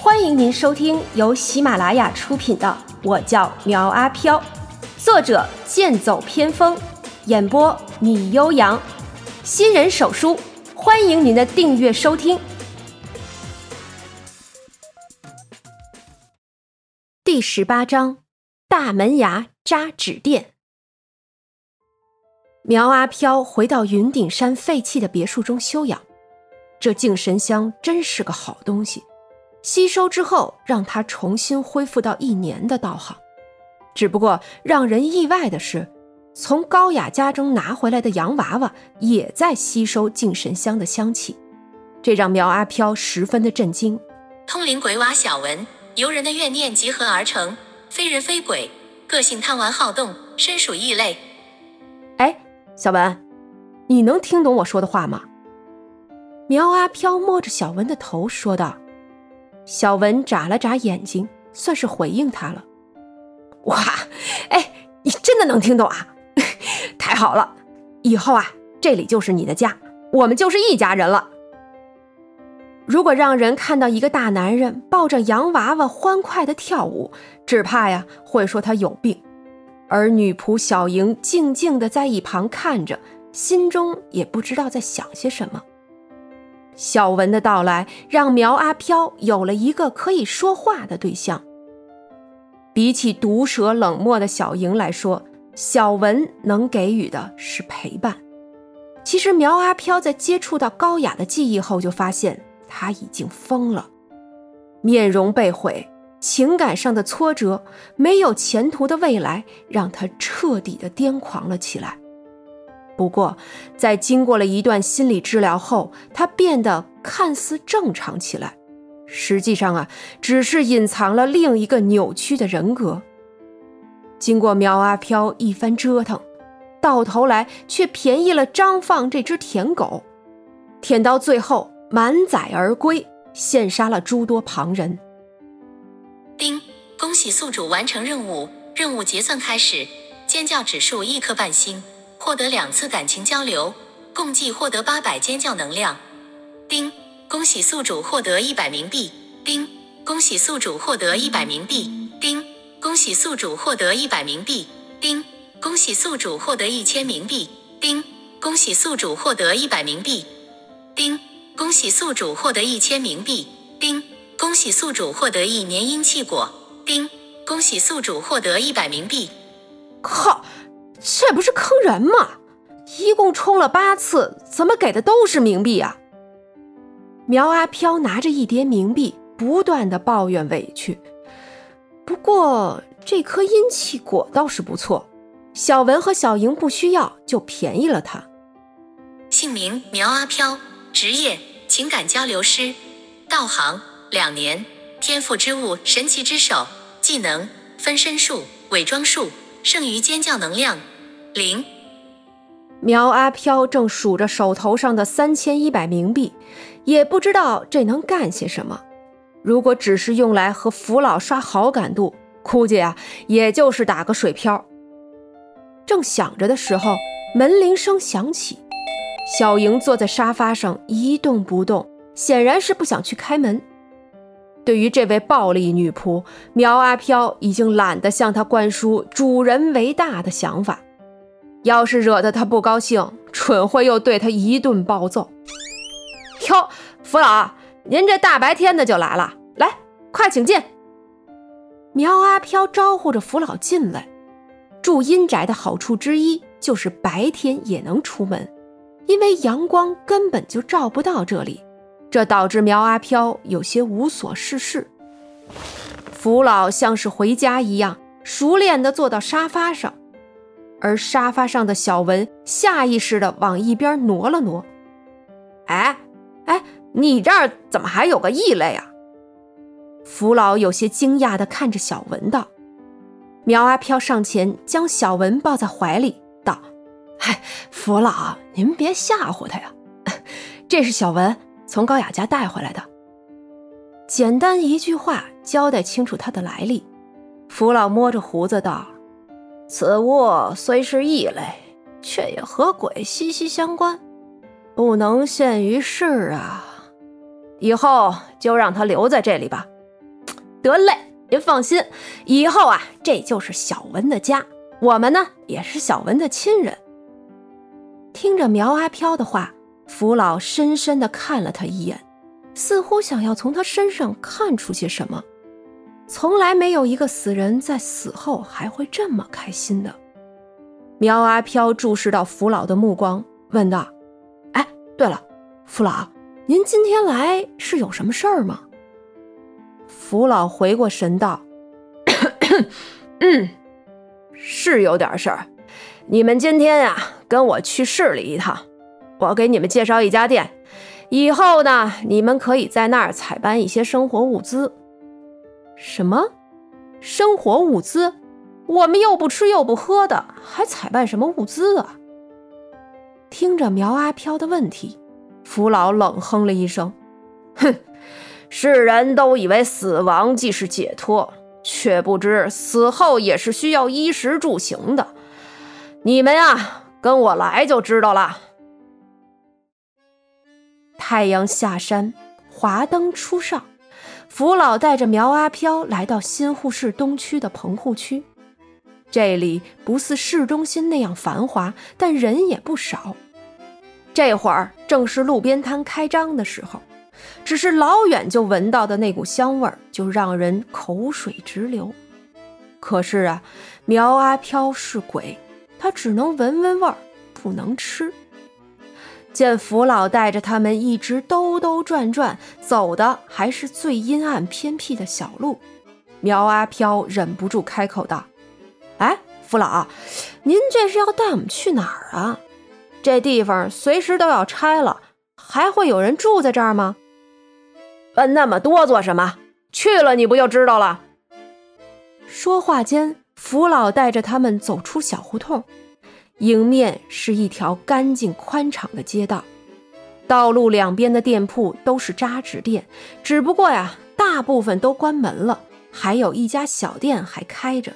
欢迎您收听由喜马拉雅出品的《我叫苗阿飘》，作者剑走偏锋，演播米悠扬，新人手书，欢迎您的订阅收听。第十八章：大门牙扎纸垫。苗阿飘回到云顶山废弃的别墅中休养。这净神香真是个好东西，吸收之后让它重新恢复到一年的道行。只不过让人意外的是，从高雅家中拿回来的洋娃娃也在吸收净神香的香气，这让苗阿飘十分的震惊。通灵鬼娃小文，由人的怨念集合而成，非人非鬼，个性贪玩好动，身属异类。哎，小文，你能听懂我说的话吗？苗阿飘摸着小文的头说道：“小文眨了眨眼睛，算是回应他了。哇，哎，你真的能听懂啊？太好了！以后啊，这里就是你的家，我们就是一家人了。如果让人看到一个大男人抱着洋娃娃欢快的跳舞，只怕呀会说他有病。而女仆小莹静静的在一旁看着，心中也不知道在想些什么。”小文的到来让苗阿飘有了一个可以说话的对象。比起毒舌冷漠的小莹来说，小文能给予的是陪伴。其实苗阿飘在接触到高雅的记忆后，就发现他已经疯了，面容被毁，情感上的挫折，没有前途的未来，让他彻底的癫狂了起来。不过，在经过了一段心理治疗后，他变得看似正常起来。实际上啊，只是隐藏了另一个扭曲的人格。经过苗阿飘一番折腾，到头来却便宜了张放这只舔狗，舔到最后满载而归，羡杀了诸多旁人。丁，恭喜宿主完成任务，任务结算开始，尖叫指数一颗半星。获得两次感情交流，共计获得八百尖叫能量。丁，恭喜宿主获得一百冥币。丁，恭喜宿主获得一百冥币。丁，恭喜宿主获得一百冥币。丁，恭喜宿主获得一千冥币。丁，恭喜宿主获得一百冥币。丁，恭喜宿主获得一千冥币。丁，恭喜宿主获得一年阴气果。丁，恭喜宿主获得一百冥币。靠！这不是坑人吗？一共充了八次，怎么给的都是冥币啊？苗阿飘拿着一叠冥币，不断的抱怨委屈。不过这颗阴气果倒是不错，小文和小莹不需要，就便宜了他。姓名苗阿飘，职业情感交流师，道行两年，天赋之物神奇之手，技能分身术、伪装术。剩余尖叫能量零。苗阿飘正数着手头上的三千一百冥币，也不知道这能干些什么。如果只是用来和福老刷好感度，估计啊，也就是打个水漂。正想着的时候，门铃声响起，小莹坐在沙发上一动不动，显然是不想去开门。对于这位暴力女仆苗阿飘，已经懒得向她灌输“主人为大”的想法。要是惹得他不高兴，准会又对他一顿暴揍。哟，福老，您这大白天的就来了，来，快请进。苗阿飘招呼着福老进来。住阴宅的好处之一就是白天也能出门，因为阳光根本就照不到这里。这导致苗阿飘有些无所事事。福老像是回家一样，熟练地坐到沙发上，而沙发上的小文下意识地往一边挪了挪。哎，哎，你这儿怎么还有个异类啊？福老有些惊讶地看着小文道。苗阿飘上前将小文抱在怀里道：“嗨，福老，您别吓唬他呀，这是小文。”从高雅家带回来的，简单一句话交代清楚他的来历。福老摸着胡子道：“此物虽是异类，却也和鬼息息相关，不能现于世啊。以后就让他留在这里吧，得嘞，您放心，以后啊，这就是小文的家，我们呢也是小文的亲人。听着苗阿飘的话，福老深深的看了他一眼，似乎想要从他身上看出些什么。从来没有一个死人在死后还会这么开心的。苗阿飘注视到福老的目光，问道：“哎，对了，福老，您今天来是有什么事儿吗？”福老回过神道：“咳咳嗯，是有点事儿。你们今天呀，跟我去市里一趟，我给你们介绍一家店，以后呢，你们可以在那儿采办一些生活物资。”什么？生活物资？我们又不吃又不喝的，还采办什么物资啊？听着苗阿飘的问题，福老冷哼了一声：“哼，世人都以为死亡即是解脱，却不知死后也是需要衣食住行的。你们呀，跟我来就知道了。”太阳下山，华灯初上。福老带着苗阿飘来到新户市东区的棚户区，这里不似市中心那样繁华，但人也不少。这会儿正是路边摊开张的时候，只是老远就闻到的那股香味儿就让人口水直流。可是啊，苗阿飘是鬼，他只能闻闻味儿，不能吃。见福老带着他们一直兜兜转转，走的还是最阴暗偏僻的小路，苗阿飘忍不住开口道：“哎，福老，您这是要带我们去哪儿啊？这地方随时都要拆了，还会有人住在这儿吗？问那么多做什么？去了你不就知道了。”说话间，福老带着他们走出小胡同。迎面是一条干净宽敞的街道，道路两边的店铺都是扎纸店，只不过呀，大部分都关门了，还有一家小店还开着。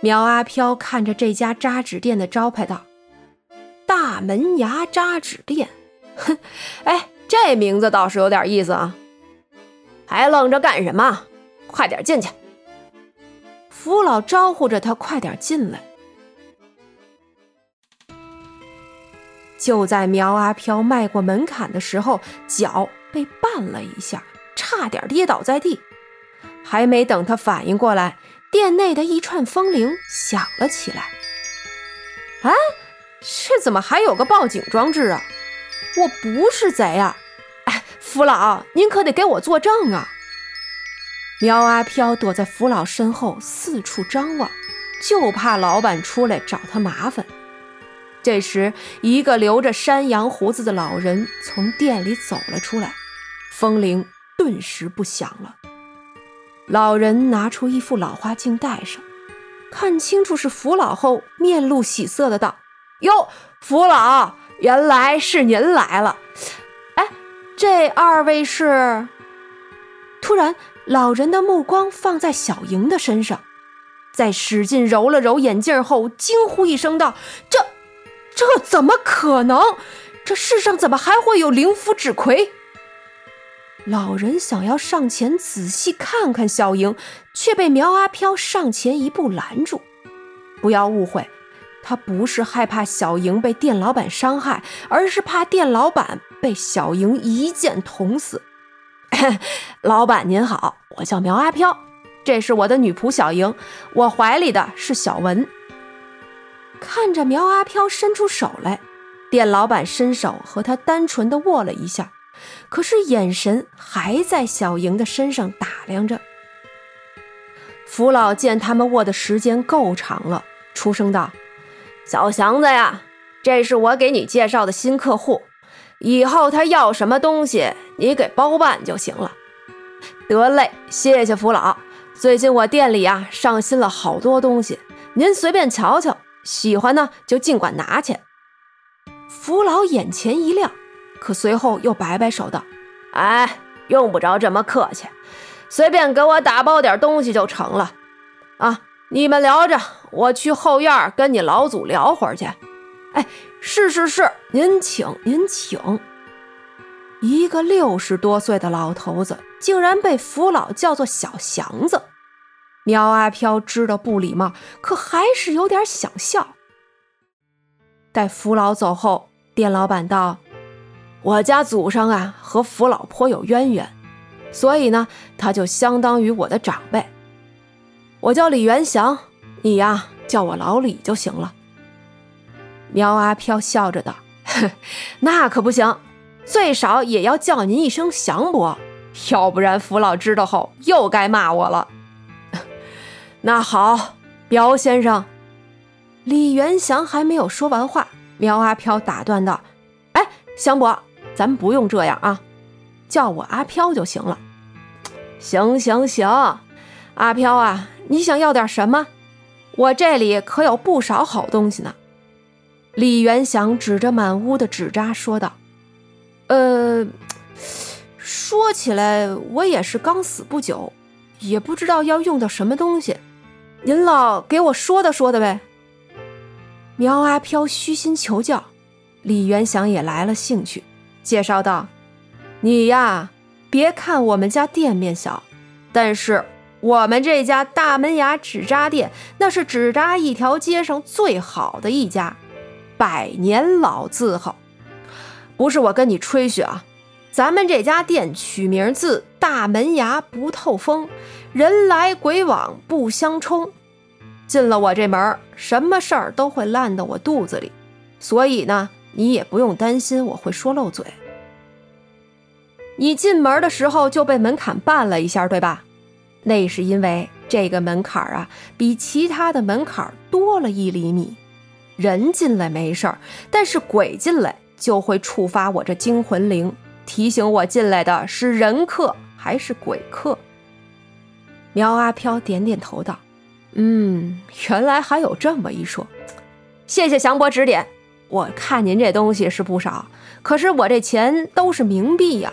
苗阿飘看着这家扎纸店的招牌道：“大门牙扎纸店。”哼，哎，这名字倒是有点意思啊！还愣着干什么？快点进去！福老招呼着他快点进来。就在苗阿飘迈过门槛的时候，脚被绊了一下，差点跌倒在地。还没等他反应过来，店内的一串风铃响了起来。哎，这怎么还有个报警装置啊？我不是贼啊！哎，福老，您可得给我作证啊！苗阿飘躲在福老身后，四处张望，就怕老板出来找他麻烦。这时，一个留着山羊胡子的老人从店里走了出来，风铃顿时不响了。老人拿出一副老花镜戴上，看清楚是福老后，面露喜色的道：“哟，福老，原来是您来了。哎，这二位是？”突然，老人的目光放在小莹的身上，在使劲揉了揉眼镜后，惊呼一声道：“这！”这怎么可能？这世上怎么还会有灵符纸魁？老人想要上前仔细看看小莹，却被苗阿飘上前一步拦住。不要误会，他不是害怕小莹被店老板伤害，而是怕店老板被小莹一剑捅死。老板您好，我叫苗阿飘，这是我的女仆小莹，我怀里的是小文。看着苗阿飘伸出手来，店老板伸手和他单纯的握了一下，可是眼神还在小莹的身上打量着。福老见他们握的时间够长了，出声道：“小祥子呀，这是我给你介绍的新客户，以后他要什么东西，你给包办就行了。”得嘞，谢谢福老。最近我店里呀上新了好多东西，您随便瞧瞧。喜欢呢，就尽管拿去。福老眼前一亮，可随后又摆摆手道：“哎，用不着这么客气，随便给我打包点东西就成了。啊，你们聊着，我去后院跟你老祖聊会儿去。哎，是是是，您请您请。”一个六十多岁的老头子，竟然被福老叫做小祥子。苗阿飘知道不礼貌，可还是有点想笑。待福老走后，店老板道：“我家祖上啊和福老颇有渊源，所以呢，他就相当于我的长辈。我叫李元祥，你呀叫我老李就行了。”苗阿飘笑着道：“那可不行。”最少也要叫您一声祥伯，要不然福老知道后又该骂我了。那好，苗先生，李元祥还没有说完话，苗阿飘打断道：“哎，祥伯，咱不用这样啊，叫我阿飘就行了。”行行行，阿飘啊，你想要点什么？我这里可有不少好东西呢。李元祥指着满屋的纸扎说道。呃，说起来，我也是刚死不久，也不知道要用到什么东西，您老给我说的说的呗。苗阿飘虚心求教，李元祥也来了兴趣，介绍道：“你呀，别看我们家店面小，但是我们这家大门牙纸扎店，那是纸扎一条街上最好的一家，百年老字号。”不是我跟你吹嘘啊，咱们这家店取名字“大门牙不透风，人来鬼往不相冲”。进了我这门，什么事儿都会烂到我肚子里，所以呢，你也不用担心我会说漏嘴。你进门的时候就被门槛绊了一下，对吧？那是因为这个门槛啊，比其他的门槛多了一厘米。人进来没事儿，但是鬼进来。就会触发我这惊魂铃，提醒我进来的是人客还是鬼客。苗阿飘点点头道：“嗯，原来还有这么一说，谢谢祥伯指点。我看您这东西是不少，可是我这钱都是冥币呀。”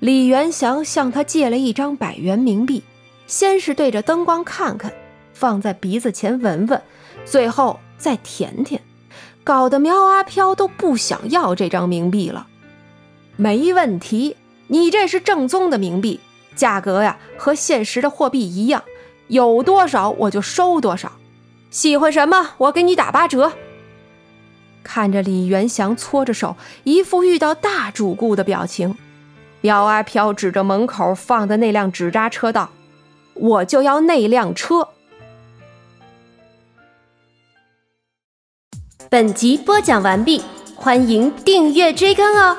李元祥向他借了一张百元冥币，先是对着灯光看看，放在鼻子前闻闻，最后再舔舔。搞得苗阿飘都不想要这张冥币了。没问题，你这是正宗的冥币，价格呀和现实的货币一样，有多少我就收多少。喜欢什么，我给你打八折。看着李元祥搓着手，一副遇到大主顾的表情，苗阿飘指着门口放的那辆纸扎车道：“我就要那辆车。”本集播讲完毕，欢迎订阅追更哦。